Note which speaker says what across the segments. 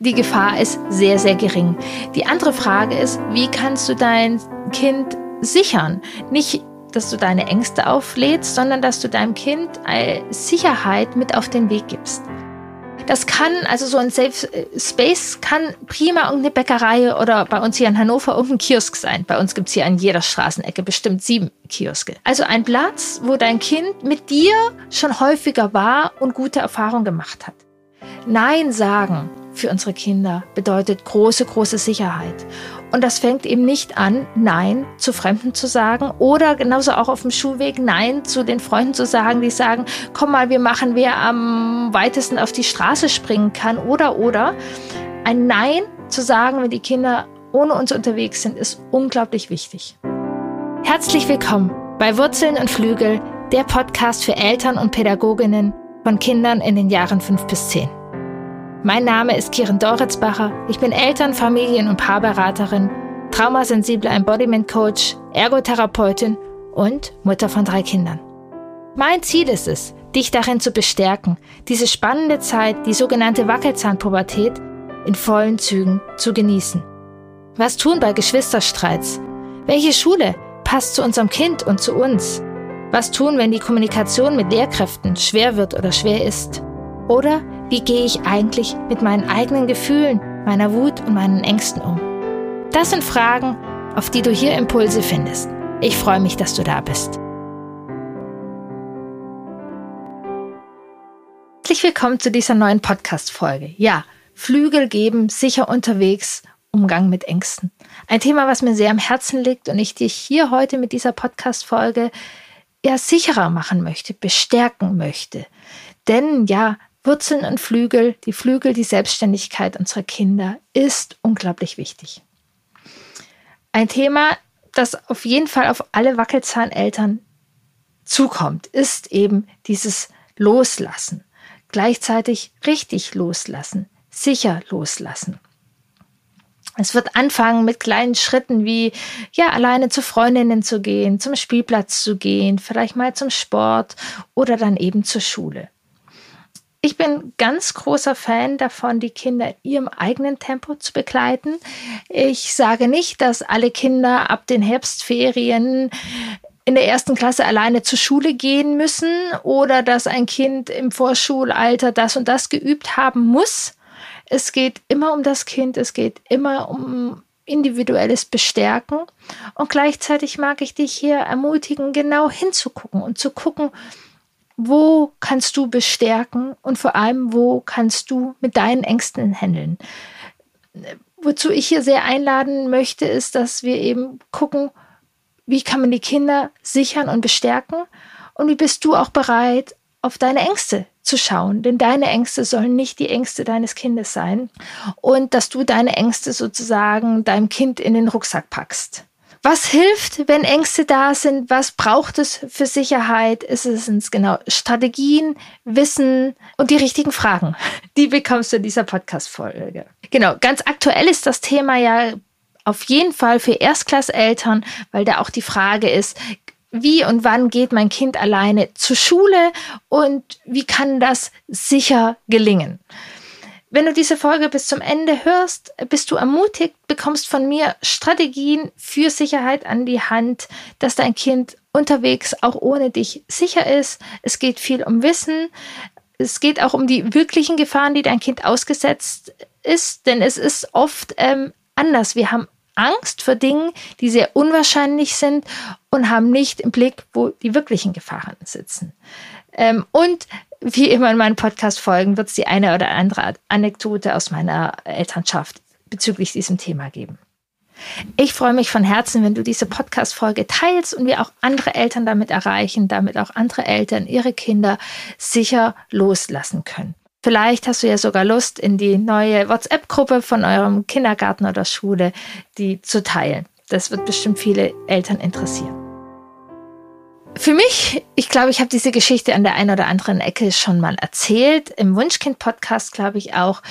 Speaker 1: Die Gefahr ist sehr, sehr gering. Die andere Frage ist, wie kannst du dein Kind sichern? Nicht, dass du deine Ängste auflädst, sondern dass du deinem Kind Sicherheit mit auf den Weg gibst. Das kann, also so ein Safe Space kann prima irgendeine Bäckerei oder bei uns hier in Hannover irgendein Kiosk sein. Bei uns gibt es hier an jeder Straßenecke bestimmt sieben Kioske. Also ein Platz, wo dein Kind mit dir schon häufiger war und gute Erfahrungen gemacht hat. Nein sagen für unsere Kinder bedeutet große, große Sicherheit. Und das fängt eben nicht an, Nein zu Fremden zu sagen oder genauso auch auf dem Schulweg Nein zu den Freunden zu sagen, die sagen, komm mal, wir machen, wer am weitesten auf die Straße springen kann oder oder. Ein Nein zu sagen, wenn die Kinder ohne uns unterwegs sind, ist unglaublich wichtig. Herzlich willkommen bei Wurzeln und Flügel, der Podcast für Eltern und Pädagoginnen von Kindern in den Jahren fünf bis zehn. Mein Name ist Kiren Doritzbacher. Ich bin Eltern-, Familien- und Paarberaterin, traumasensible Embodiment Coach, Ergotherapeutin und Mutter von drei Kindern. Mein Ziel ist es, dich darin zu bestärken, diese spannende Zeit, die sogenannte Wackelzahnpubertät, in vollen Zügen zu genießen. Was tun bei Geschwisterstreits? Welche Schule passt zu unserem Kind und zu uns? Was tun, wenn die Kommunikation mit Lehrkräften schwer wird oder schwer ist? Oder wie gehe ich eigentlich mit meinen eigenen Gefühlen, meiner Wut und meinen Ängsten um? Das sind Fragen, auf die du hier Impulse findest. Ich freue mich, dass du da bist. Herzlich willkommen zu dieser neuen Podcast-Folge. Ja, Flügel geben, sicher unterwegs, Umgang mit Ängsten. Ein Thema, was mir sehr am Herzen liegt und ich dich hier heute mit dieser Podcast-Folge ja sicherer machen möchte, bestärken möchte. Denn ja, Wurzeln und Flügel, die Flügel, die Selbstständigkeit unserer Kinder ist unglaublich wichtig. Ein Thema, das auf jeden Fall auf alle Wackelzahneltern zukommt, ist eben dieses Loslassen. Gleichzeitig richtig loslassen, sicher loslassen. Es wird anfangen mit kleinen Schritten wie, ja, alleine zu Freundinnen zu gehen, zum Spielplatz zu gehen, vielleicht mal zum Sport oder dann eben zur Schule. Ich bin ganz großer Fan davon, die Kinder in ihrem eigenen Tempo zu begleiten. Ich sage nicht, dass alle Kinder ab den Herbstferien in der ersten Klasse alleine zur Schule gehen müssen oder dass ein Kind im Vorschulalter das und das geübt haben muss. Es geht immer um das Kind, es geht immer um individuelles Bestärken. Und gleichzeitig mag ich dich hier ermutigen, genau hinzugucken und zu gucken, wo kannst du bestärken und vor allem, wo kannst du mit deinen Ängsten handeln. Wozu ich hier sehr einladen möchte, ist, dass wir eben gucken, wie kann man die Kinder sichern und bestärken und wie bist du auch bereit, auf deine Ängste zu schauen, denn deine Ängste sollen nicht die Ängste deines Kindes sein und dass du deine Ängste sozusagen deinem Kind in den Rucksack packst. Was hilft, wenn Ängste da sind? Was braucht es für Sicherheit? Es uns genau Strategien, Wissen und die richtigen Fragen? Die bekommst du in dieser Podcast-Folge. Genau, ganz aktuell ist das Thema ja auf jeden Fall für Erstklasseltern, weil da auch die Frage ist, wie und wann geht mein Kind alleine zur Schule und wie kann das sicher gelingen? Wenn du diese Folge bis zum Ende hörst, bist du ermutigt, bekommst von mir Strategien für Sicherheit an die Hand, dass dein Kind unterwegs auch ohne dich sicher ist. Es geht viel um Wissen. Es geht auch um die wirklichen Gefahren, die dein Kind ausgesetzt ist, denn es ist oft ähm, anders. Wir haben Angst vor Dingen, die sehr unwahrscheinlich sind und haben nicht im Blick, wo die wirklichen Gefahren sitzen. Ähm, und wie immer in meinen Podcast-Folgen wird es die eine oder andere Anekdote aus meiner Elternschaft bezüglich diesem Thema geben. Ich freue mich von Herzen, wenn du diese Podcast-Folge teilst und wir auch andere Eltern damit erreichen, damit auch andere Eltern ihre Kinder sicher loslassen können. Vielleicht hast du ja sogar Lust, in die neue WhatsApp-Gruppe von eurem Kindergarten oder Schule die zu teilen. Das wird bestimmt viele Eltern interessieren. Für mich, ich glaube, ich habe diese Geschichte an der einen oder anderen Ecke schon mal erzählt. Im Wunschkind-Podcast glaube ich auch.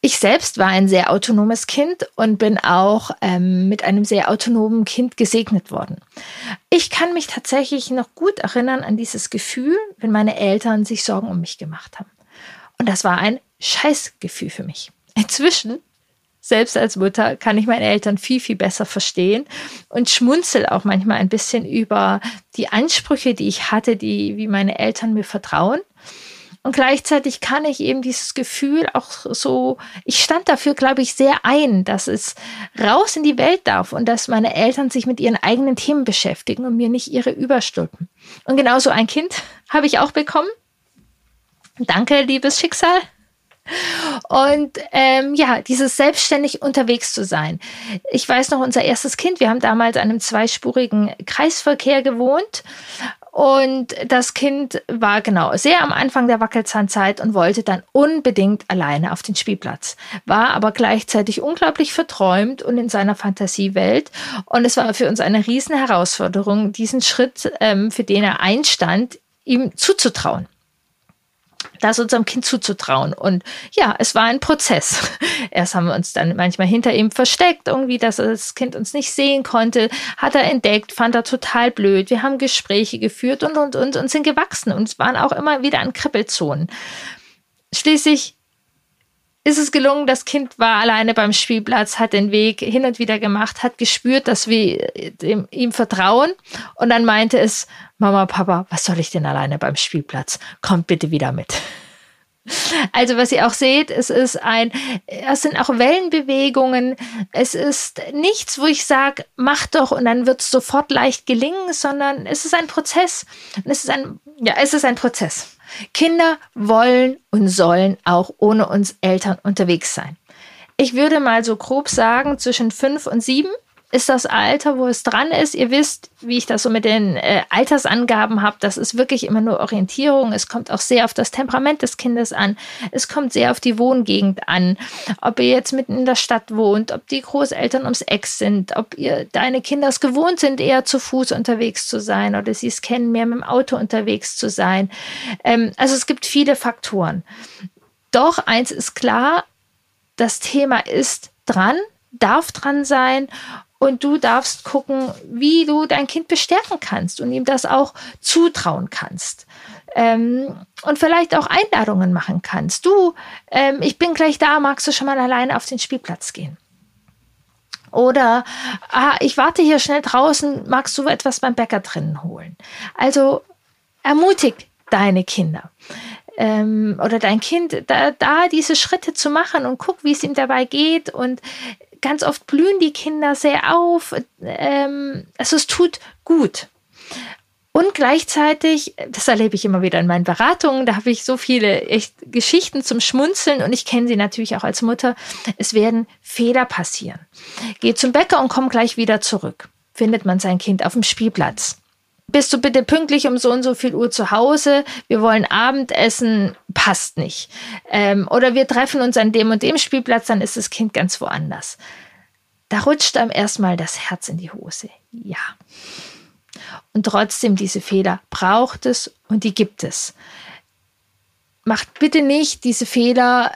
Speaker 1: Ich selbst war ein sehr autonomes Kind und bin auch ähm, mit einem sehr autonomen Kind gesegnet worden. Ich kann mich tatsächlich noch gut erinnern an dieses Gefühl, wenn meine Eltern sich Sorgen um mich gemacht haben. Und das war ein Scheißgefühl für mich. inzwischen selbst als Mutter kann ich meine Eltern viel, viel besser verstehen und schmunzel auch manchmal ein bisschen über die Ansprüche, die ich hatte, die, wie meine Eltern mir vertrauen. Und gleichzeitig kann ich eben dieses Gefühl auch so, ich stand dafür, glaube ich, sehr ein, dass es raus in die Welt darf und dass meine Eltern sich mit ihren eigenen Themen beschäftigen und mir nicht ihre überstülpen. Und genauso ein Kind habe ich auch bekommen. Danke, liebes Schicksal. Und ähm, ja, dieses selbstständig unterwegs zu sein. Ich weiß noch, unser erstes Kind, wir haben damals an einem zweispurigen Kreisverkehr gewohnt. Und das Kind war genau sehr am Anfang der Wackelzahnzeit und wollte dann unbedingt alleine auf den Spielplatz, war aber gleichzeitig unglaublich verträumt und in seiner Fantasiewelt. Und es war für uns eine riesen Herausforderung, diesen Schritt, ähm, für den er einstand, ihm zuzutrauen das unserem Kind zuzutrauen. Und ja, es war ein Prozess. Erst haben wir uns dann manchmal hinter ihm versteckt, irgendwie, dass das Kind uns nicht sehen konnte, hat er entdeckt, fand er total blöd. Wir haben Gespräche geführt und, und, und, und sind gewachsen und waren auch immer wieder an Kribbelzonen. Schließlich ist es gelungen, das Kind war alleine beim Spielplatz, hat den Weg hin und wieder gemacht, hat gespürt, dass wir ihm, ihm vertrauen und dann meinte es, Mama, Papa, was soll ich denn alleine beim Spielplatz? Kommt bitte wieder mit. Also was ihr auch seht, es ist ein, es sind auch Wellenbewegungen. Es ist nichts, wo ich sage, mach doch und dann wird es sofort leicht gelingen, sondern es ist ein Prozess. es ist ein, ja, es ist ein Prozess. Kinder wollen und sollen auch ohne uns Eltern unterwegs sein. Ich würde mal so grob sagen, zwischen fünf und sieben ist das Alter, wo es dran ist. Ihr wisst, wie ich das so mit den äh, Altersangaben habe. Das ist wirklich immer nur Orientierung. Es kommt auch sehr auf das Temperament des Kindes an. Es kommt sehr auf die Wohngegend an. Ob ihr jetzt mitten in der Stadt wohnt, ob die Großeltern ums Eck sind, ob ihr deine Kinder es gewohnt sind, eher zu Fuß unterwegs zu sein oder sie es kennen, mehr mit dem Auto unterwegs zu sein. Ähm, also es gibt viele Faktoren. Doch eins ist klar, das Thema ist dran, darf dran sein und du darfst gucken, wie du dein Kind bestärken kannst und ihm das auch zutrauen kannst. Ähm, und vielleicht auch Einladungen machen kannst. Du, ähm, ich bin gleich da, magst du schon mal alleine auf den Spielplatz gehen? Oder ah, ich warte hier schnell draußen, magst du etwas beim Bäcker drinnen holen? Also ermutig deine Kinder ähm, oder dein Kind, da, da diese Schritte zu machen und guck, wie es ihm dabei geht und ganz oft blühen die Kinder sehr auf. Ähm, also es tut gut. Und gleichzeitig, das erlebe ich immer wieder in meinen Beratungen, da habe ich so viele echt Geschichten zum Schmunzeln und ich kenne sie natürlich auch als Mutter. Es werden Fehler passieren. Geh zum Bäcker und komm gleich wieder zurück. Findet man sein Kind auf dem Spielplatz bist du bitte pünktlich um so und so viel Uhr zu Hause, wir wollen Abendessen, passt nicht. Ähm, oder wir treffen uns an dem und dem Spielplatz, dann ist das Kind ganz woanders. Da rutscht einem erstmal das Herz in die Hose. Ja. Und trotzdem, diese Fehler braucht es und die gibt es. Macht bitte nicht diese Fehler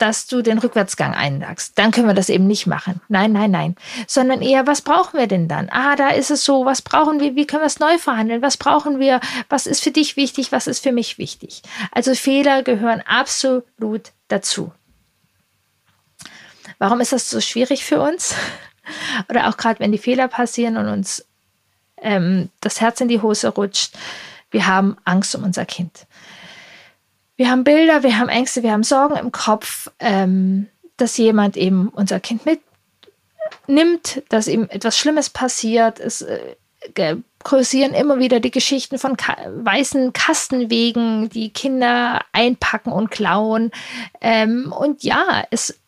Speaker 1: dass du den Rückwärtsgang einlagst. Dann können wir das eben nicht machen. Nein, nein, nein. Sondern eher, was brauchen wir denn dann? Ah, da ist es so, was brauchen wir? Wie können wir es neu verhandeln? Was brauchen wir? Was ist für dich wichtig? Was ist für mich wichtig? Also Fehler gehören absolut dazu. Warum ist das so schwierig für uns? Oder auch gerade, wenn die Fehler passieren und uns ähm, das Herz in die Hose rutscht. Wir haben Angst um unser Kind wir haben Bilder, wir haben Ängste, wir haben Sorgen im Kopf, ähm, dass jemand eben unser Kind mitnimmt, dass ihm etwas Schlimmes passiert. Es äh, kursieren immer wieder die Geschichten von ka weißen Kastenwegen, die Kinder einpacken und klauen. Ähm, und ja, es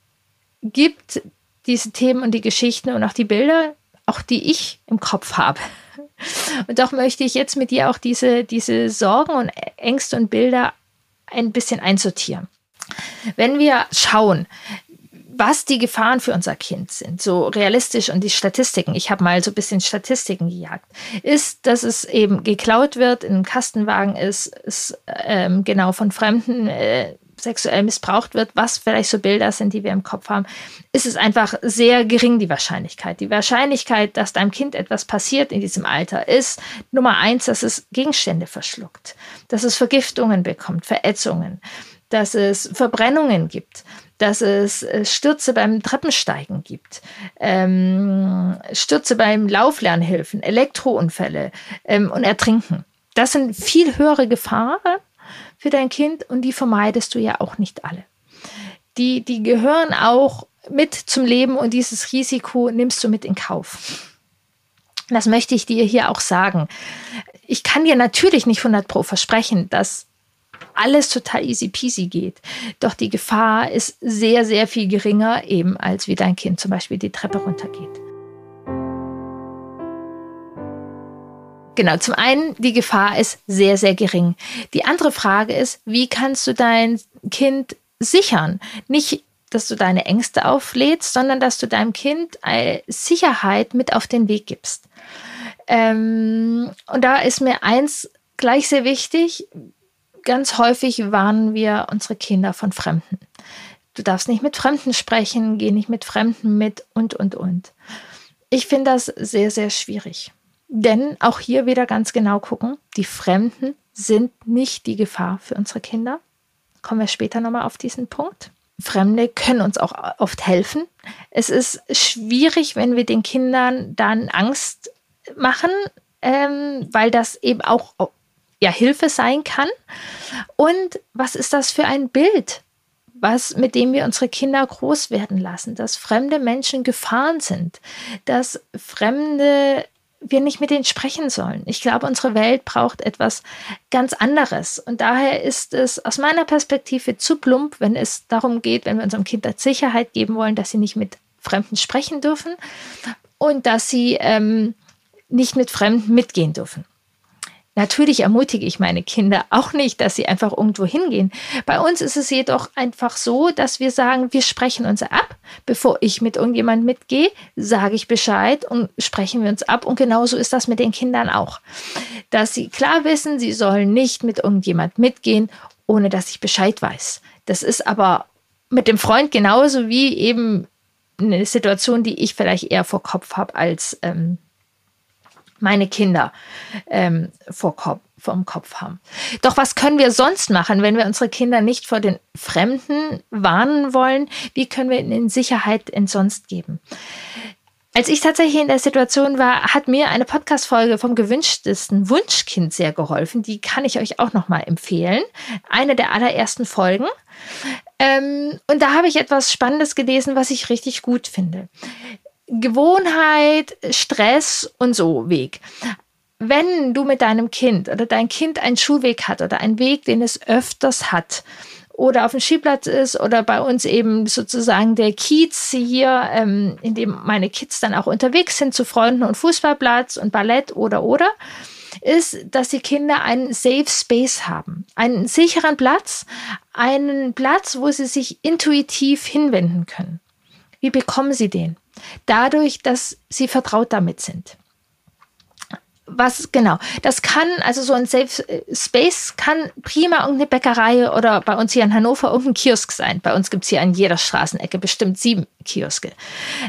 Speaker 1: gibt diese Themen und die Geschichten und auch die Bilder, auch die ich im Kopf habe. Und doch möchte ich jetzt mit dir auch diese, diese Sorgen und Ängste und Bilder ein bisschen einsortieren. Wenn wir schauen, was die Gefahren für unser Kind sind, so realistisch und die Statistiken, ich habe mal so ein bisschen Statistiken gejagt, ist, dass es eben geklaut wird, in einem Kastenwagen ist, ist ähm, genau von Fremden äh, sexuell missbraucht wird, was vielleicht so Bilder sind, die wir im Kopf haben, ist es einfach sehr gering, die Wahrscheinlichkeit. Die Wahrscheinlichkeit, dass deinem Kind etwas passiert in diesem Alter, ist Nummer eins, dass es Gegenstände verschluckt, dass es Vergiftungen bekommt, Verätzungen, dass es Verbrennungen gibt, dass es äh, Stürze beim Treppensteigen gibt, ähm, Stürze beim Lauflernhilfen, Elektrounfälle ähm, und Ertrinken. Das sind viel höhere Gefahren für dein Kind und die vermeidest du ja auch nicht alle. Die, die gehören auch mit zum Leben und dieses Risiko nimmst du mit in Kauf. Das möchte ich dir hier auch sagen. Ich kann dir natürlich nicht 100 Pro versprechen, dass alles total easy peasy geht. Doch die Gefahr ist sehr, sehr viel geringer, eben als wie dein Kind zum Beispiel die Treppe runtergeht. Genau, zum einen, die Gefahr ist sehr, sehr gering. Die andere Frage ist, wie kannst du dein Kind sichern? Nicht, dass du deine Ängste auflädst, sondern dass du deinem Kind Sicherheit mit auf den Weg gibst. Ähm, und da ist mir eins gleich sehr wichtig. Ganz häufig warnen wir unsere Kinder von Fremden. Du darfst nicht mit Fremden sprechen, geh nicht mit Fremden mit und, und, und. Ich finde das sehr, sehr schwierig. Denn auch hier wieder ganz genau gucken, die Fremden sind nicht die Gefahr für unsere Kinder. Kommen wir später nochmal auf diesen Punkt. Fremde können uns auch oft helfen. Es ist schwierig, wenn wir den Kindern dann Angst machen, ähm, weil das eben auch ja, Hilfe sein kann. Und was ist das für ein Bild, was, mit dem wir unsere Kinder groß werden lassen, dass fremde Menschen Gefahren sind, dass fremde wir nicht mit denen sprechen sollen. Ich glaube, unsere Welt braucht etwas ganz anderes. Und daher ist es aus meiner Perspektive zu plump, wenn es darum geht, wenn wir unserem Kind Sicherheit geben wollen, dass sie nicht mit Fremden sprechen dürfen und dass sie ähm, nicht mit Fremden mitgehen dürfen. Natürlich ermutige ich meine Kinder auch nicht, dass sie einfach irgendwo hingehen. Bei uns ist es jedoch einfach so, dass wir sagen, wir sprechen uns ab. Bevor ich mit irgendjemand mitgehe, sage ich Bescheid und sprechen wir uns ab. Und genauso ist das mit den Kindern auch. Dass sie klar wissen, sie sollen nicht mit irgendjemand mitgehen, ohne dass ich Bescheid weiß. Das ist aber mit dem Freund genauso wie eben eine Situation, die ich vielleicht eher vor Kopf habe als ähm, meine Kinder ähm, vor Kopf, vom Kopf haben. Doch was können wir sonst machen, wenn wir unsere Kinder nicht vor den Fremden warnen wollen? Wie können wir ihnen Sicherheit sonst geben? Als ich tatsächlich in der Situation war, hat mir eine Podcast-Folge vom gewünschtesten Wunschkind sehr geholfen. Die kann ich euch auch nochmal empfehlen. Eine der allerersten Folgen. Ähm, und da habe ich etwas Spannendes gelesen, was ich richtig gut finde. Gewohnheit, Stress und so Weg. Wenn du mit deinem Kind oder dein Kind einen Schulweg hat oder einen Weg, den es öfters hat, oder auf dem Skiplatz ist oder bei uns eben sozusagen der Kiez hier, ähm, in dem meine Kids dann auch unterwegs sind zu Freunden und Fußballplatz und Ballett oder oder, ist, dass die Kinder einen Safe Space haben, einen sicheren Platz, einen Platz, wo sie sich intuitiv hinwenden können. Wie bekommen sie den? Dadurch, dass sie vertraut damit sind. Was genau? Das kann, also so ein Safe Space kann prima irgendeine Bäckerei oder bei uns hier in Hannover irgendein Kiosk sein. Bei uns gibt es hier an jeder Straßenecke bestimmt sieben Kioske.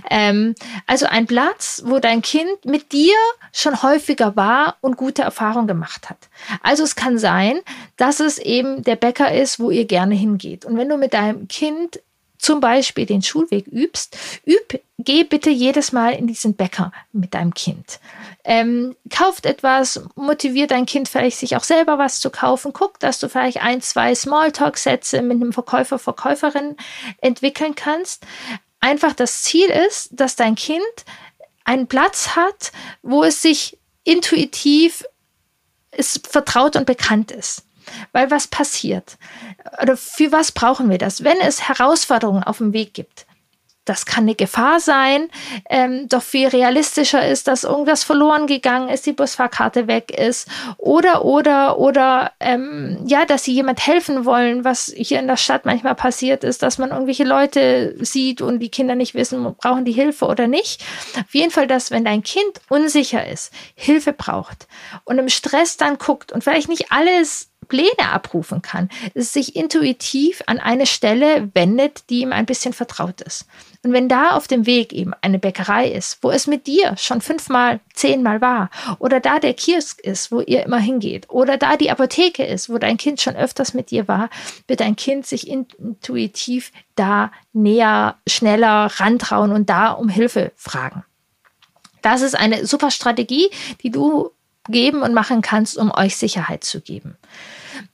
Speaker 1: Ähm, also ein Platz, wo dein Kind mit dir schon häufiger war und gute Erfahrungen gemacht hat. Also es kann sein, dass es eben der Bäcker ist, wo ihr gerne hingeht. Und wenn du mit deinem Kind zum Beispiel den Schulweg übst, üb, geh bitte jedes Mal in diesen Bäcker mit deinem Kind. Ähm, kauft etwas, motiviert dein Kind vielleicht, sich auch selber was zu kaufen. Guck, dass du vielleicht ein, zwei Smalltalk-Sätze mit einem Verkäufer, Verkäuferin entwickeln kannst. Einfach das Ziel ist, dass dein Kind einen Platz hat, wo es sich intuitiv es vertraut und bekannt ist. Weil was passiert? Oder für was brauchen wir das? Wenn es Herausforderungen auf dem Weg gibt, das kann eine Gefahr sein, ähm, doch viel realistischer ist, dass irgendwas verloren gegangen ist, die Busfahrkarte weg ist oder oder oder ähm, ja, dass sie jemand helfen wollen, was hier in der Stadt manchmal passiert ist, dass man irgendwelche Leute sieht und die Kinder nicht wissen, brauchen die Hilfe oder nicht. Auf jeden Fall, dass wenn dein Kind unsicher ist, Hilfe braucht und im Stress dann guckt und vielleicht nicht alles Pläne abrufen kann, sich intuitiv an eine Stelle wendet, die ihm ein bisschen vertraut ist. Und wenn da auf dem Weg eben eine Bäckerei ist, wo es mit dir schon fünfmal, zehnmal war, oder da der Kiosk ist, wo ihr immer hingeht, oder da die Apotheke ist, wo dein Kind schon öfters mit dir war, wird dein Kind sich intuitiv da näher, schneller rantrauen und da um Hilfe fragen. Das ist eine super Strategie, die du geben und machen kannst, um euch Sicherheit zu geben.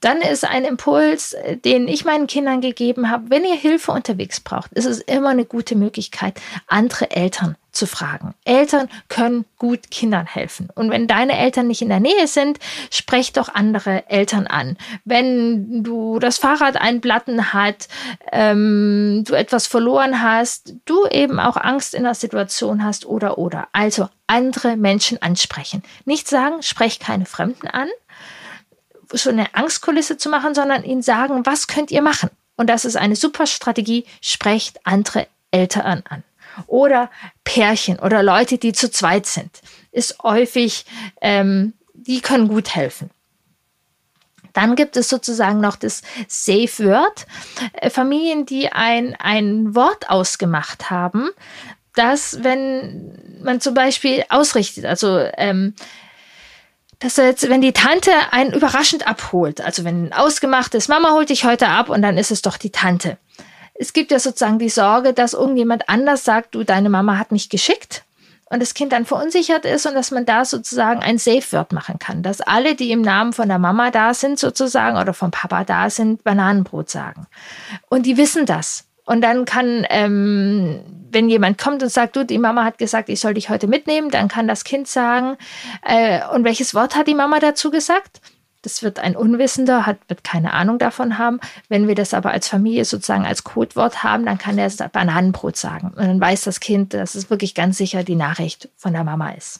Speaker 1: Dann ist ein Impuls, äh, den ich meinen Kindern gegeben habe, wenn ihr Hilfe unterwegs braucht, ist es immer eine gute Möglichkeit, andere Eltern zu fragen. Eltern können gut Kindern helfen. Und wenn deine Eltern nicht in der Nähe sind, sprech doch andere Eltern an. Wenn du das Fahrrad einen hat, ähm, du etwas verloren hast, du eben auch Angst in der Situation hast oder oder. Also andere Menschen ansprechen. Nicht sagen, sprech keine Fremden an, so eine Angstkulisse zu machen, sondern ihnen sagen, was könnt ihr machen? Und das ist eine super Strategie, sprecht andere Eltern an. Oder Pärchen oder Leute, die zu zweit sind, ist häufig, ähm, die können gut helfen. Dann gibt es sozusagen noch das Safe Word. Äh, Familien, die ein, ein Wort ausgemacht haben, dass wenn man zum Beispiel ausrichtet, also ähm, dass jetzt, wenn die Tante einen überraschend abholt, also wenn ausgemacht ist, Mama holt dich heute ab und dann ist es doch die Tante. Es gibt ja sozusagen die Sorge, dass irgendjemand anders sagt, du, deine Mama hat mich geschickt und das Kind dann verunsichert ist und dass man da sozusagen ein Safe Word machen kann, dass alle, die im Namen von der Mama da sind sozusagen oder vom Papa da sind, Bananenbrot sagen. Und die wissen das. Und dann kann, ähm, wenn jemand kommt und sagt, du, die Mama hat gesagt, ich soll dich heute mitnehmen, dann kann das Kind sagen, äh, und welches Wort hat die Mama dazu gesagt? Das wird ein Unwissender, hat, wird keine Ahnung davon haben. Wenn wir das aber als Familie sozusagen als Codewort haben, dann kann er Bananenbrot sagen. Und dann weiß das Kind, dass es wirklich ganz sicher die Nachricht von der Mama ist.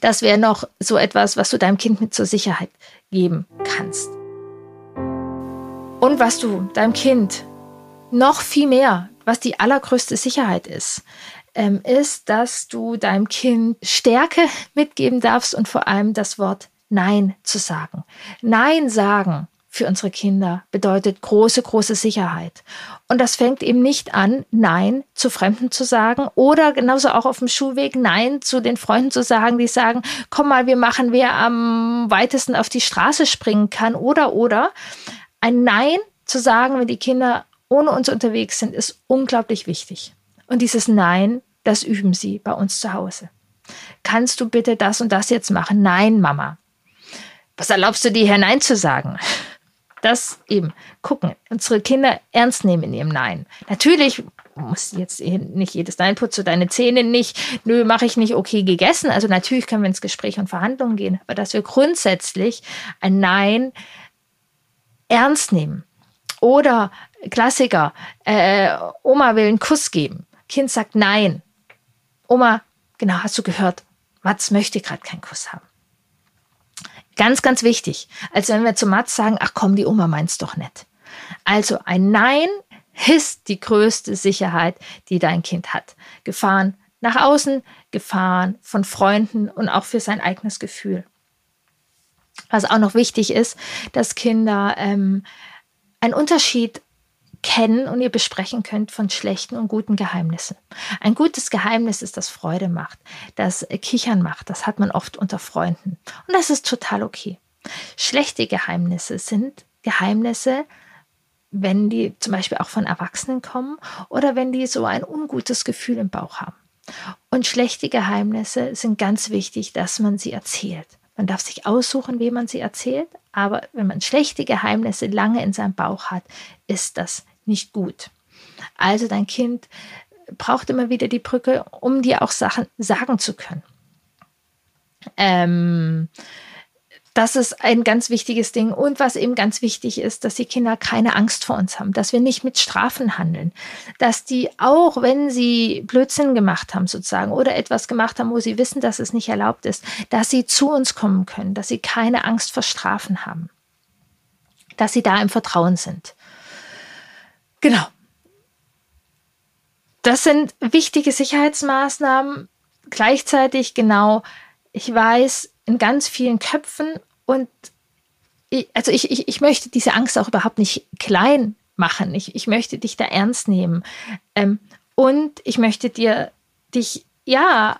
Speaker 1: Das wäre noch so etwas, was du deinem Kind mit zur Sicherheit geben kannst. Und was du deinem Kind noch viel mehr, was die allergrößte Sicherheit ist, ähm, ist, dass du deinem Kind Stärke mitgeben darfst und vor allem das Wort Nein zu sagen. Nein sagen für unsere Kinder bedeutet große, große Sicherheit. Und das fängt eben nicht an, Nein zu Fremden zu sagen oder genauso auch auf dem Schulweg Nein zu den Freunden zu sagen, die sagen, komm mal, wir machen, wer am weitesten auf die Straße springen kann oder oder. Ein Nein zu sagen, wenn die Kinder ohne uns unterwegs sind, ist unglaublich wichtig. Und dieses Nein, das üben sie bei uns zu Hause. Kannst du bitte das und das jetzt machen? Nein, Mama. Was erlaubst du dir hier Nein zu sagen? Das eben gucken, unsere Kinder ernst nehmen in ihrem Nein. Natürlich muss jetzt nicht jedes Nein putzt du deine Zähne nicht, nö, mache ich nicht, okay, gegessen. Also natürlich können wir ins Gespräch und Verhandlungen gehen, aber dass wir grundsätzlich ein Nein ernst nehmen. Oder Klassiker, äh, Oma will einen Kuss geben. Kind sagt nein. Oma, genau, hast du gehört, Mats möchte gerade keinen Kuss haben. Ganz, ganz wichtig. Als wenn wir zu Mats sagen, ach komm, die Oma meint's doch nicht. Also ein Nein ist die größte Sicherheit, die dein Kind hat. Gefahren nach außen, Gefahren von Freunden und auch für sein eigenes Gefühl. Was auch noch wichtig ist, dass Kinder ähm, einen Unterschied kennen und ihr besprechen könnt von schlechten und guten Geheimnissen. Ein gutes Geheimnis ist, das Freude macht, das Kichern macht. Das hat man oft unter Freunden. Und das ist total okay. Schlechte Geheimnisse sind Geheimnisse, wenn die zum Beispiel auch von Erwachsenen kommen oder wenn die so ein ungutes Gefühl im Bauch haben. Und schlechte Geheimnisse sind ganz wichtig, dass man sie erzählt. Man darf sich aussuchen, wem man sie erzählt, aber wenn man schlechte Geheimnisse lange in seinem Bauch hat, ist das nicht gut. Also dein Kind braucht immer wieder die Brücke, um dir auch Sachen sagen zu können. Ähm, das ist ein ganz wichtiges Ding. Und was eben ganz wichtig ist, dass die Kinder keine Angst vor uns haben, dass wir nicht mit Strafen handeln, dass die auch, wenn sie Blödsinn gemacht haben sozusagen oder etwas gemacht haben, wo sie wissen, dass es nicht erlaubt ist, dass sie zu uns kommen können, dass sie keine Angst vor Strafen haben, dass sie da im Vertrauen sind. Genau. Das sind wichtige Sicherheitsmaßnahmen. Gleichzeitig genau, ich weiß, in ganz vielen Köpfen und ich, also ich, ich, ich möchte diese Angst auch überhaupt nicht klein machen. Ich, ich möchte dich da ernst nehmen. Ähm, und ich möchte dir dich, ja,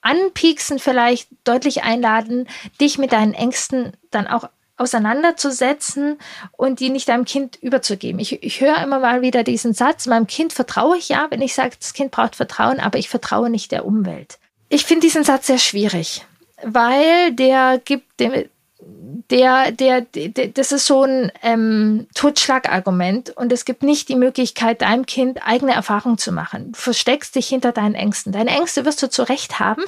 Speaker 1: anpieksen, vielleicht deutlich einladen, dich mit deinen Ängsten dann auch auseinanderzusetzen und die nicht deinem Kind überzugeben. Ich, ich höre immer mal wieder diesen Satz, meinem Kind vertraue ich ja, wenn ich sage, das Kind braucht Vertrauen, aber ich vertraue nicht der Umwelt. Ich finde diesen Satz sehr schwierig, weil der gibt dem, der, der, der, das ist so ein ähm, Totschlagargument und es gibt nicht die Möglichkeit, deinem Kind eigene Erfahrungen zu machen. Du versteckst dich hinter deinen Ängsten. Deine Ängste wirst du zu Recht haben,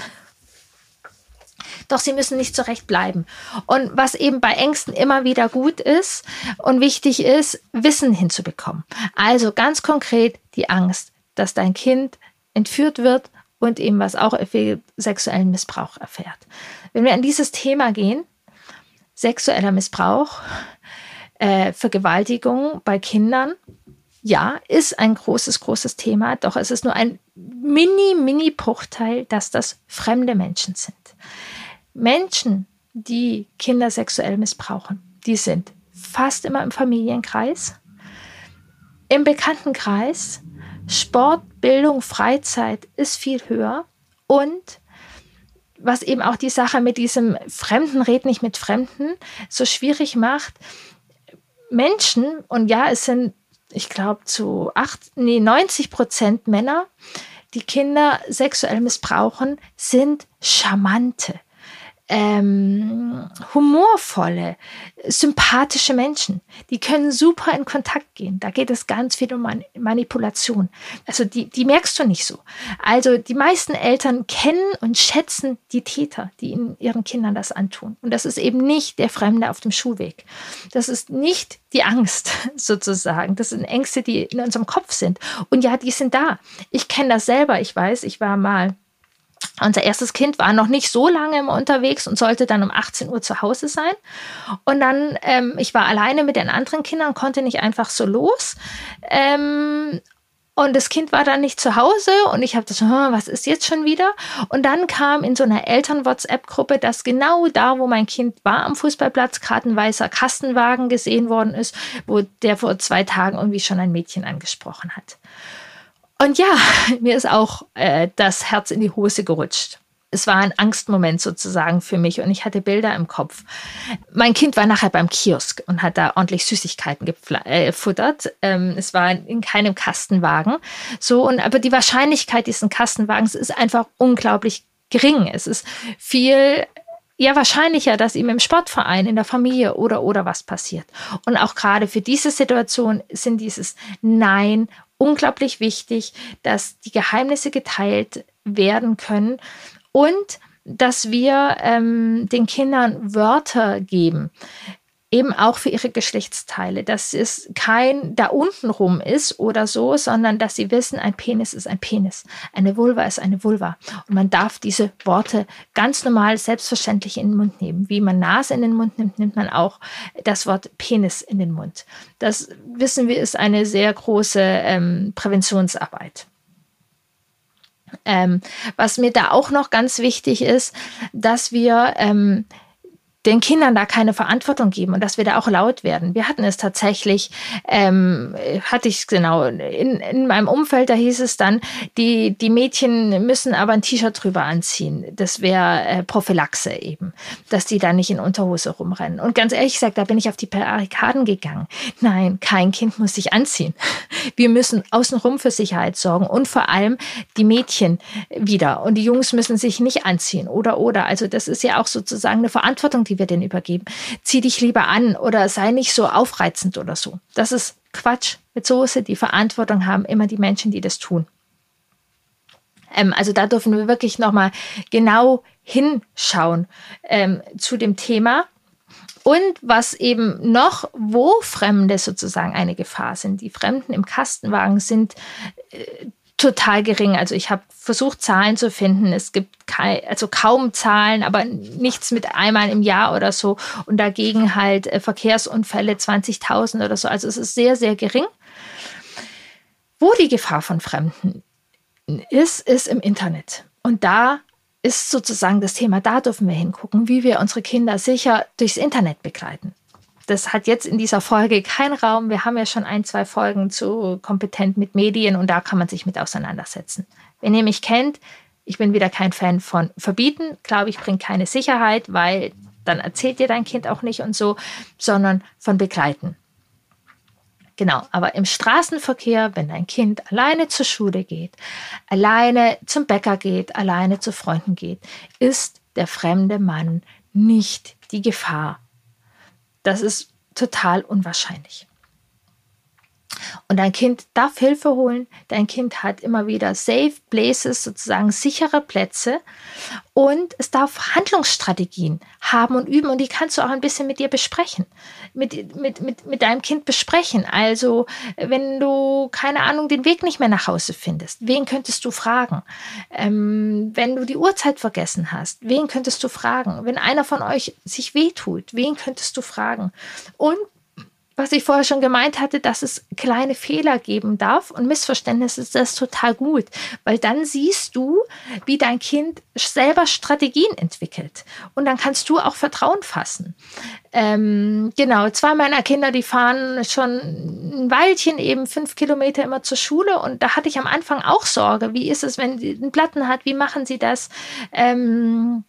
Speaker 1: doch sie müssen nicht zurecht bleiben. Und was eben bei Ängsten immer wieder gut ist und wichtig ist, Wissen hinzubekommen. Also ganz konkret die Angst, dass dein Kind entführt wird und eben was auch sexuellen Missbrauch erfährt. Wenn wir an dieses Thema gehen, sexueller Missbrauch, äh, Vergewaltigung bei Kindern, ja, ist ein großes, großes Thema, doch es ist nur ein mini, mini Bruchteil, dass das fremde Menschen sind. Menschen, die Kinder sexuell missbrauchen, die sind fast immer im Familienkreis, im Bekanntenkreis, Sport, Bildung, Freizeit ist viel höher und was eben auch die Sache mit diesem Fremden, red nicht mit Fremden, so schwierig macht. Menschen, und ja, es sind, ich glaube, zu acht, nee, 90 Prozent Männer, die Kinder sexuell missbrauchen, sind charmante ähm, humorvolle, sympathische Menschen. Die können super in Kontakt gehen. Da geht es ganz viel um Man Manipulation. Also die, die merkst du nicht so. Also die meisten Eltern kennen und schätzen die Täter, die in ihren Kindern das antun. Und das ist eben nicht der Fremde auf dem Schulweg. Das ist nicht die Angst sozusagen. Das sind Ängste, die in unserem Kopf sind. Und ja, die sind da. Ich kenne das selber. Ich weiß, ich war mal unser erstes Kind war noch nicht so lange unterwegs und sollte dann um 18 Uhr zu Hause sein. Und dann, ähm, ich war alleine mit den anderen Kindern, konnte nicht einfach so los. Ähm, und das Kind war dann nicht zu Hause und ich habe das, was ist jetzt schon wieder? Und dann kam in so einer Eltern-WhatsApp-Gruppe, dass genau da, wo mein Kind war am Fußballplatz, gerade ein weißer Kastenwagen gesehen worden ist, wo der vor zwei Tagen irgendwie schon ein Mädchen angesprochen hat. Und ja, mir ist auch äh, das Herz in die Hose gerutscht. Es war ein Angstmoment sozusagen für mich und ich hatte Bilder im Kopf. Mein Kind war nachher beim Kiosk und hat da ordentlich Süßigkeiten gefuttert. Äh, ähm, es war in keinem Kastenwagen. So, und aber die Wahrscheinlichkeit diesen Kastenwagens ist einfach unglaublich gering. Es ist viel ja wahrscheinlicher, dass ihm im Sportverein, in der Familie oder oder was passiert. Und auch gerade für diese Situation sind dieses Nein unglaublich wichtig, dass die Geheimnisse geteilt werden können und dass wir ähm, den Kindern Wörter geben eben auch für ihre Geschlechtsteile, dass es kein da unten rum ist oder so, sondern dass sie wissen, ein Penis ist ein Penis, eine Vulva ist eine Vulva. Und man darf diese Worte ganz normal, selbstverständlich in den Mund nehmen. Wie man Nase in den Mund nimmt, nimmt man auch das Wort Penis in den Mund. Das wissen wir, ist eine sehr große ähm, Präventionsarbeit. Ähm, was mir da auch noch ganz wichtig ist, dass wir ähm, den Kindern da keine Verantwortung geben und dass wir da auch laut werden. Wir hatten es tatsächlich, ähm, hatte ich genau, in, in meinem Umfeld, da hieß es dann, die, die Mädchen müssen aber ein T-Shirt drüber anziehen. Das wäre äh, Prophylaxe eben, dass die da nicht in Unterhose rumrennen. Und ganz ehrlich gesagt, da bin ich auf die Barrikaden gegangen. Nein, kein Kind muss sich anziehen. Wir müssen außenrum für Sicherheit sorgen und vor allem die Mädchen wieder. Und die Jungs müssen sich nicht anziehen oder oder. Also das ist ja auch sozusagen eine Verantwortung, die wir denn übergeben. Zieh dich lieber an oder sei nicht so aufreizend oder so. Das ist Quatsch. Mit Soße, die Verantwortung haben immer die Menschen, die das tun. Ähm, also da dürfen wir wirklich nochmal genau hinschauen ähm, zu dem Thema. Und was eben noch, wo Fremde sozusagen eine Gefahr sind. Die Fremden im Kastenwagen sind äh, total gering. Also ich habe versucht, Zahlen zu finden. Es gibt kein, also kaum Zahlen, aber nichts mit einmal im Jahr oder so. Und dagegen halt äh, Verkehrsunfälle 20.000 oder so. Also es ist sehr, sehr gering. Wo die Gefahr von Fremden ist, ist im Internet. Und da ist sozusagen das Thema, da dürfen wir hingucken, wie wir unsere Kinder sicher durchs Internet begleiten. Das hat jetzt in dieser Folge keinen Raum. Wir haben ja schon ein, zwei Folgen zu kompetent mit Medien und da kann man sich mit auseinandersetzen. Wenn ihr mich kennt, ich bin wieder kein Fan von verbieten, glaube ich, bringt keine Sicherheit, weil dann erzählt dir dein Kind auch nicht und so, sondern von begleiten. Genau, aber im Straßenverkehr, wenn dein Kind alleine zur Schule geht, alleine zum Bäcker geht, alleine zu Freunden geht, ist der fremde Mann nicht die Gefahr. Das ist total unwahrscheinlich. Und dein Kind darf Hilfe holen. Dein Kind hat immer wieder Safe Places, sozusagen sichere Plätze. Und es darf Handlungsstrategien haben und üben. Und die kannst du auch ein bisschen mit dir besprechen. Mit, mit, mit, mit deinem Kind besprechen. Also, wenn du, keine Ahnung, den Weg nicht mehr nach Hause findest, wen könntest du fragen? Ähm, wenn du die Uhrzeit vergessen hast, wen könntest du fragen? Wenn einer von euch sich wehtut, wen könntest du fragen? Und was ich vorher schon gemeint hatte, dass es kleine Fehler geben darf und Missverständnisse ist das total gut, weil dann siehst du, wie dein Kind selber Strategien entwickelt und dann kannst du auch Vertrauen fassen. Ähm, genau, zwei meiner Kinder, die fahren schon ein Weilchen eben fünf Kilometer immer zur Schule und da hatte ich am Anfang auch Sorge, wie ist es, wenn sie einen Platten hat, wie machen sie das? Ähm,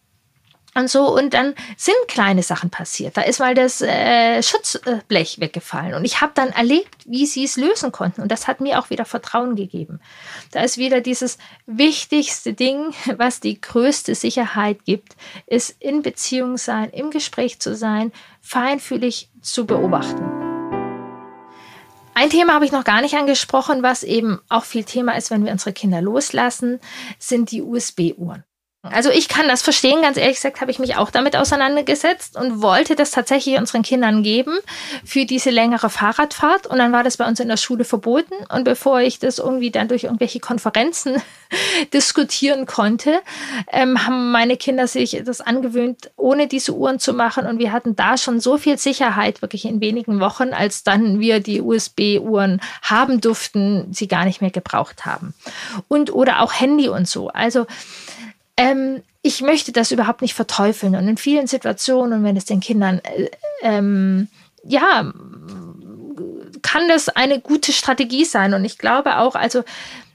Speaker 1: und so. Und dann sind kleine Sachen passiert. Da ist mal das äh, Schutzblech weggefallen. Und ich habe dann erlebt, wie sie es lösen konnten. Und das hat mir auch wieder Vertrauen gegeben. Da ist wieder dieses wichtigste Ding, was die größte Sicherheit gibt, ist in Beziehung sein, im Gespräch zu sein, feinfühlig zu beobachten. Ein Thema habe ich noch gar nicht angesprochen, was eben auch viel Thema ist, wenn wir unsere Kinder loslassen, sind die USB-Uhren. Also ich kann das verstehen, ganz ehrlich gesagt habe ich mich auch damit auseinandergesetzt und wollte das tatsächlich unseren Kindern geben für diese längere Fahrradfahrt. Und dann war das bei uns in der Schule verboten. Und bevor ich das irgendwie dann durch irgendwelche Konferenzen diskutieren konnte, ähm, haben meine Kinder sich das angewöhnt, ohne diese Uhren zu machen. Und wir hatten da schon so viel Sicherheit, wirklich in wenigen Wochen, als dann wir die USB-Uhren haben durften, sie gar nicht mehr gebraucht haben. Und oder auch Handy und so. Also ähm, ich möchte das überhaupt nicht verteufeln. Und in vielen Situationen, wenn es den Kindern, äh, ähm, ja, kann das eine gute Strategie sein. Und ich glaube auch, also,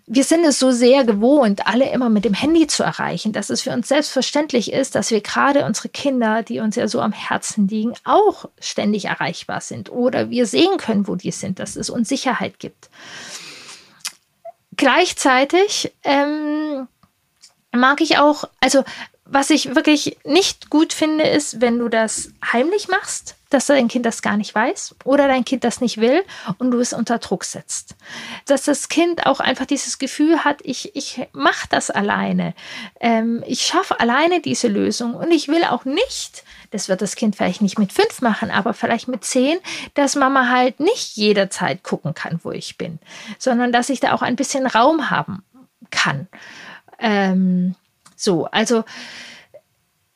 Speaker 1: wir sind es so sehr gewohnt, alle immer mit dem Handy zu erreichen, dass es für uns selbstverständlich ist, dass wir gerade unsere Kinder, die uns ja so am Herzen liegen, auch ständig erreichbar sind oder wir sehen können, wo die sind, dass es uns Sicherheit gibt. Gleichzeitig ähm, mag ich auch, also was ich wirklich nicht gut finde, ist, wenn du das heimlich machst, dass dein Kind das gar nicht weiß oder dein Kind das nicht will und du es unter Druck setzt. Dass das Kind auch einfach dieses Gefühl hat, ich, ich mache das alleine. Ähm, ich schaffe alleine diese Lösung und ich will auch nicht, das wird das Kind vielleicht nicht mit fünf machen, aber vielleicht mit zehn, dass Mama halt nicht jederzeit gucken kann, wo ich bin, sondern dass ich da auch ein bisschen Raum haben kann. Ähm, so, also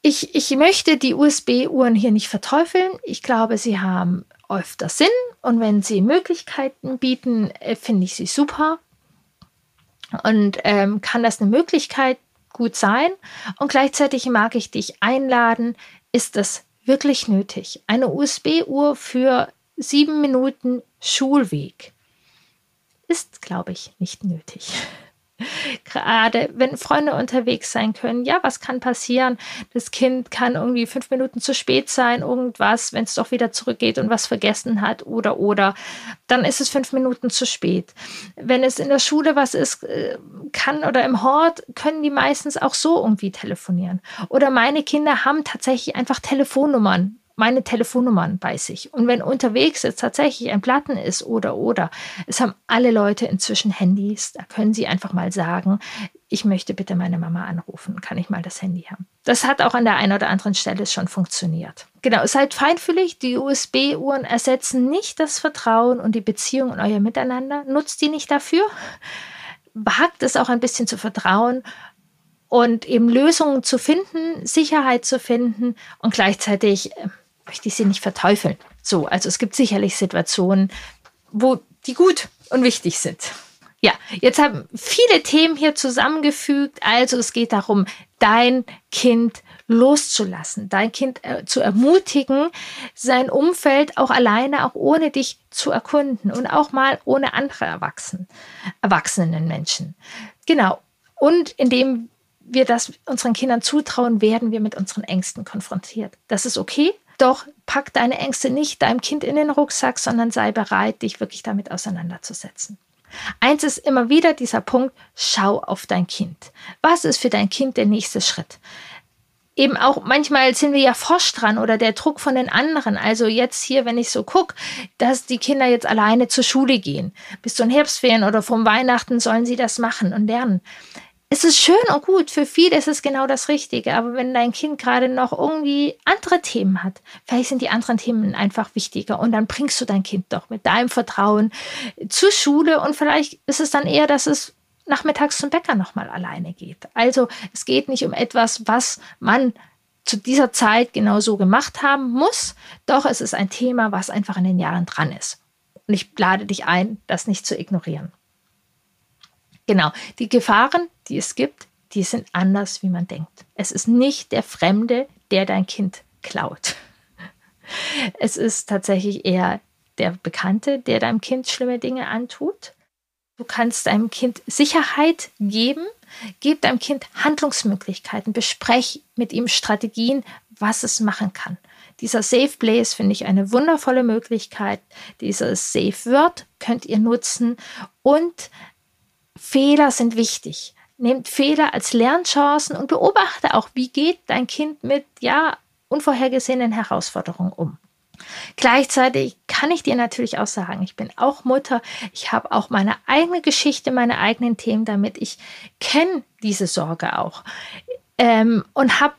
Speaker 1: ich, ich möchte die USB-Uhren hier nicht verteufeln. Ich glaube, sie haben öfter Sinn und wenn sie Möglichkeiten bieten, äh, finde ich sie super. Und ähm, kann das eine Möglichkeit gut sein. Und gleichzeitig mag ich dich einladen, ist das wirklich nötig? Eine USB-Uhr für sieben Minuten Schulweg ist, glaube ich, nicht nötig. Gerade wenn Freunde unterwegs sein können, ja, was kann passieren? Das Kind kann irgendwie fünf Minuten zu spät sein, irgendwas, wenn es doch wieder zurückgeht und was vergessen hat oder oder, dann ist es fünf Minuten zu spät. Wenn es in der Schule was ist, äh, kann oder im Hort, können die meistens auch so irgendwie telefonieren. Oder meine Kinder haben tatsächlich einfach Telefonnummern meine Telefonnummern bei sich. Und wenn unterwegs jetzt tatsächlich ein Platten ist oder oder, es haben alle Leute inzwischen Handys, da können sie einfach mal sagen, ich möchte bitte meine Mama anrufen, kann ich mal das Handy haben. Das hat auch an der einen oder anderen Stelle schon funktioniert. Genau, seid feinfühlig, die USB-Uhren ersetzen nicht das Vertrauen und die Beziehung in euer Miteinander, nutzt die nicht dafür. Wagt es auch ein bisschen zu vertrauen und eben Lösungen zu finden, Sicherheit zu finden und gleichzeitig äh, möchte ich sie nicht verteufeln. So, also es gibt sicherlich Situationen, wo die gut und wichtig sind. Ja, jetzt haben viele Themen hier zusammengefügt. Also es geht darum, dein Kind loszulassen, dein Kind äh, zu ermutigen, sein Umfeld auch alleine, auch ohne dich zu erkunden und auch mal ohne andere Erwachsenen, erwachsenen Menschen. Genau. Und indem wir das unseren Kindern zutrauen, werden wir mit unseren Ängsten konfrontiert. Das ist okay. Doch pack deine Ängste nicht deinem Kind in den Rucksack, sondern sei bereit, dich wirklich damit auseinanderzusetzen. Eins ist immer wieder dieser Punkt, schau auf dein Kind. Was ist für dein Kind der nächste Schritt? Eben auch manchmal sind wir ja forsch dran oder der Druck von den anderen. Also jetzt hier, wenn ich so gucke, dass die Kinder jetzt alleine zur Schule gehen. Bis zu den Herbstferien oder vom Weihnachten sollen sie das machen und lernen es ist schön und gut, für viele ist es genau das Richtige, aber wenn dein Kind gerade noch irgendwie andere Themen hat, vielleicht sind die anderen Themen einfach wichtiger und dann bringst du dein Kind doch mit deinem Vertrauen zur Schule und vielleicht ist es dann eher, dass es nachmittags zum Bäcker nochmal alleine geht. Also es geht nicht um etwas, was man zu dieser Zeit genau so gemacht haben muss, doch es ist ein Thema, was einfach in den Jahren dran ist. Und ich lade dich ein, das nicht zu ignorieren. Genau, die Gefahren, die es gibt, die sind anders, wie man denkt. Es ist nicht der Fremde, der dein Kind klaut. Es ist tatsächlich eher der Bekannte, der deinem Kind schlimme Dinge antut. Du kannst deinem Kind Sicherheit geben, gib deinem Kind Handlungsmöglichkeiten, besprech mit ihm Strategien, was es machen kann. Dieser Safe Place finde ich eine wundervolle Möglichkeit. Dieses Safe Word könnt ihr nutzen und Fehler sind wichtig. Nehmt Fehler als Lernchancen und beobachte auch, wie geht dein Kind mit ja unvorhergesehenen Herausforderungen um. Gleichzeitig kann ich dir natürlich auch sagen, ich bin auch Mutter, ich habe auch meine eigene Geschichte, meine eigenen Themen damit. Ich kenne diese Sorge auch ähm, und habe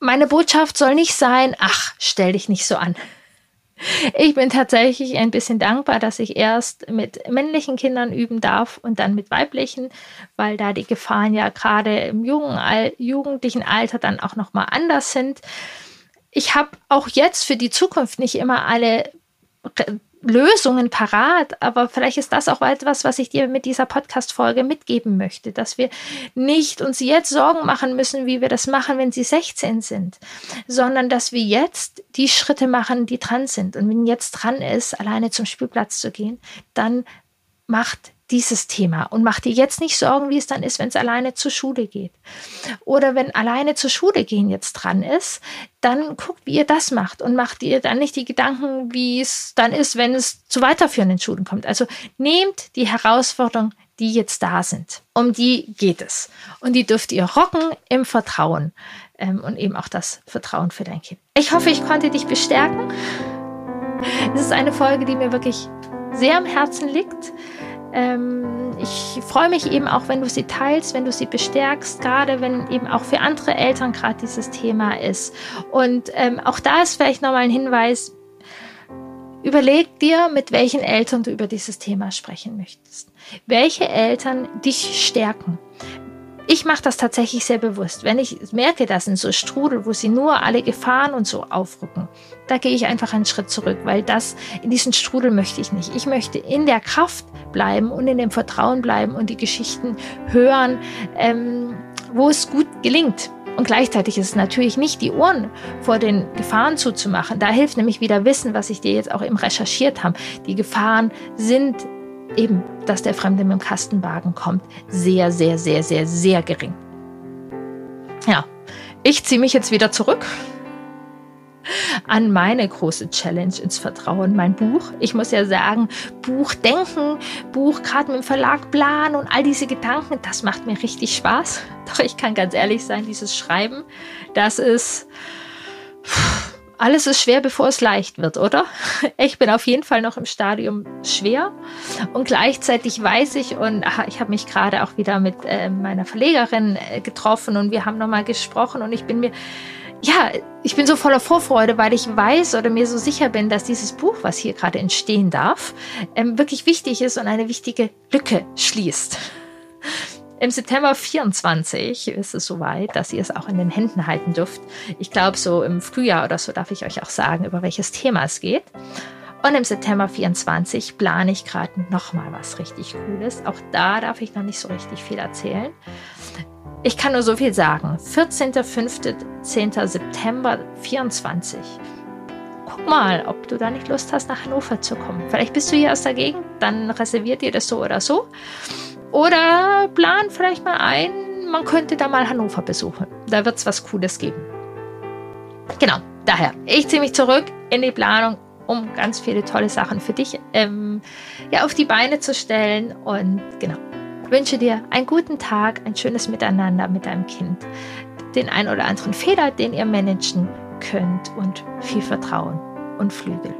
Speaker 1: meine Botschaft soll nicht sein, ach, stell dich nicht so an. Ich bin tatsächlich ein bisschen dankbar, dass ich erst mit männlichen Kindern üben darf und dann mit weiblichen, weil da die Gefahren ja gerade im jungen, jugendlichen Alter dann auch noch mal anders sind. Ich habe auch jetzt für die Zukunft nicht immer alle Lösungen parat, aber vielleicht ist das auch etwas, was ich dir mit dieser Podcast-Folge mitgeben möchte, dass wir nicht uns jetzt Sorgen machen müssen, wie wir das machen, wenn sie 16 sind, sondern dass wir jetzt die Schritte machen, die dran sind. Und wenn jetzt dran ist, alleine zum Spielplatz zu gehen, dann macht dieses Thema und mach dir jetzt nicht Sorgen, wie es dann ist, wenn es alleine zur Schule geht. Oder wenn alleine zur Schule gehen jetzt dran ist, dann guckt, wie ihr das macht und macht ihr dann nicht die Gedanken, wie es dann ist, wenn es zu weiterführenden Schulen kommt. Also nehmt die Herausforderungen, die jetzt da sind. Um die geht es. Und die dürft ihr rocken im Vertrauen ähm, und eben auch das Vertrauen für dein Kind. Ich hoffe, ich konnte dich bestärken. Es ist eine Folge, die mir wirklich sehr am Herzen liegt. Ähm, ich freue mich eben auch, wenn du sie teilst, wenn du sie bestärkst, gerade wenn eben auch für andere Eltern gerade dieses Thema ist. Und ähm, auch da ist vielleicht nochmal ein Hinweis, überleg dir, mit welchen Eltern du über dieses Thema sprechen möchtest. Welche Eltern dich stärken ich mache das tatsächlich sehr bewusst. Wenn ich merke, dass in so Strudel, wo sie nur alle Gefahren und so aufrücken, da gehe ich einfach einen Schritt zurück, weil das in diesen Strudel möchte ich nicht. Ich möchte in der Kraft bleiben und in dem Vertrauen bleiben und die Geschichten hören, ähm, wo es gut gelingt. Und gleichzeitig ist es natürlich nicht die Ohren vor den Gefahren zuzumachen. Da hilft nämlich wieder Wissen, was ich dir jetzt auch eben recherchiert habe. Die Gefahren sind eben, dass der Fremde mit dem Kastenwagen kommt, sehr, sehr, sehr, sehr, sehr gering. Ja, ich ziehe mich jetzt wieder zurück an meine große Challenge ins Vertrauen, mein Buch. Ich muss ja sagen, Buch denken, Buch gerade mit dem Verlag planen und all diese Gedanken, das macht mir richtig Spaß. Doch ich kann ganz ehrlich sein, dieses Schreiben, das ist... Pff, alles ist schwer, bevor es leicht wird, oder? Ich bin auf jeden Fall noch im Stadium schwer und gleichzeitig weiß ich und ach, ich habe mich gerade auch wieder mit äh, meiner Verlegerin äh, getroffen und wir haben nochmal gesprochen und ich bin mir ja, ich bin so voller Vorfreude, weil ich weiß oder mir so sicher bin, dass dieses Buch, was hier gerade entstehen darf, ähm, wirklich wichtig ist und eine wichtige Lücke schließt. Im September 24 ist es soweit, dass ihr es auch in den Händen halten dürft. Ich glaube, so im Frühjahr oder so darf ich euch auch sagen, über welches Thema es geht. Und im September 24 plane ich gerade nochmal was richtig Cooles. Auch da darf ich noch nicht so richtig viel erzählen. Ich kann nur so viel sagen. 14., 15., 10. September 24. Guck mal, ob du da nicht Lust hast, nach Hannover zu kommen. Vielleicht bist du hier aus der Gegend, dann reserviert ihr das so oder so. Oder plan vielleicht mal ein, man könnte da mal Hannover besuchen. Da wird es was Cooles geben. Genau, daher, ich ziehe mich zurück in die Planung um ganz viele tolle Sachen für dich ähm, ja, auf die Beine zu stellen. Und genau, wünsche dir einen guten Tag, ein schönes Miteinander mit deinem Kind, den ein oder anderen Fehler, den ihr managen könnt und viel Vertrauen und Flügel.